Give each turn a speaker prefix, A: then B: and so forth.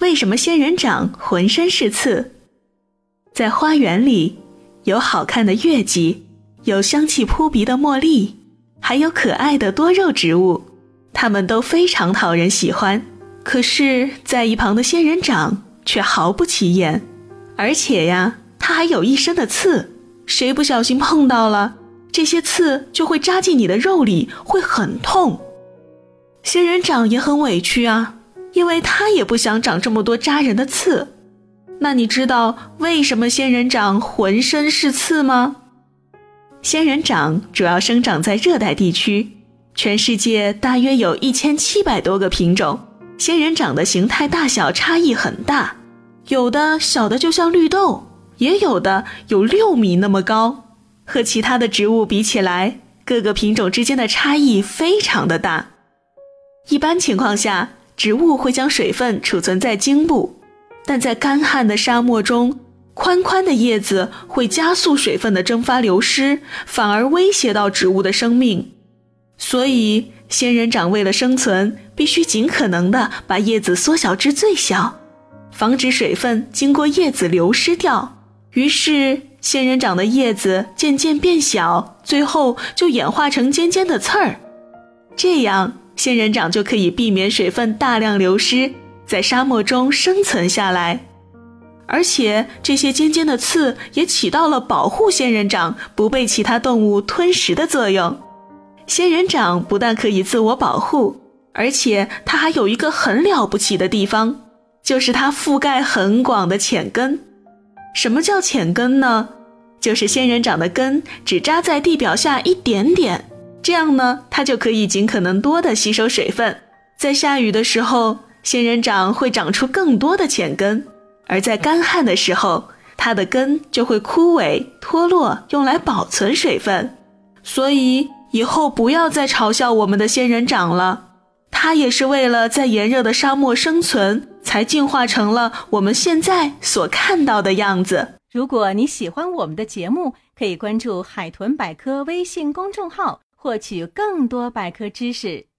A: 为什么仙人掌浑身是刺？在花园里，有好看的月季，有香气扑鼻的茉莉，还有可爱的多肉植物，它们都非常讨人喜欢。可是，在一旁的仙人掌却毫不起眼，而且呀，它还有一身的刺，谁不小心碰到了，这些刺就会扎进你的肉里，会很痛。仙人掌也很委屈啊，因为它也不想长这么多扎人的刺。那你知道为什么仙人掌浑身是刺吗？仙人掌主要生长在热带地区，全世界大约有一千七百多个品种。仙人掌的形态大小差异很大，有的小的就像绿豆，也有的有六米那么高。和其他的植物比起来，各个品种之间的差异非常的大。一般情况下，植物会将水分储存在茎部。但在干旱的沙漠中，宽宽的叶子会加速水分的蒸发流失，反而威胁到植物的生命。所以，仙人掌为了生存，必须尽可能的把叶子缩小至最小，防止水分经过叶子流失掉。于是，仙人掌的叶子渐渐变小，最后就演化成尖尖的刺儿。这样，仙人掌就可以避免水分大量流失。在沙漠中生存下来，而且这些尖尖的刺也起到了保护仙人掌不被其他动物吞食的作用。仙人掌不但可以自我保护，而且它还有一个很了不起的地方，就是它覆盖很广的浅根。什么叫浅根呢？就是仙人掌的根只扎在地表下一点点，这样呢，它就可以尽可能多的吸收水分，在下雨的时候。仙人掌会长出更多的浅根，而在干旱的时候，它的根就会枯萎脱落，用来保存水分。所以以后不要再嘲笑我们的仙人掌了，它也是为了在炎热的沙漠生存，才进化成了我们现在所看到的样子。
B: 如果你喜欢我们的节目，可以关注“海豚百科”微信公众号，获取更多百科知识。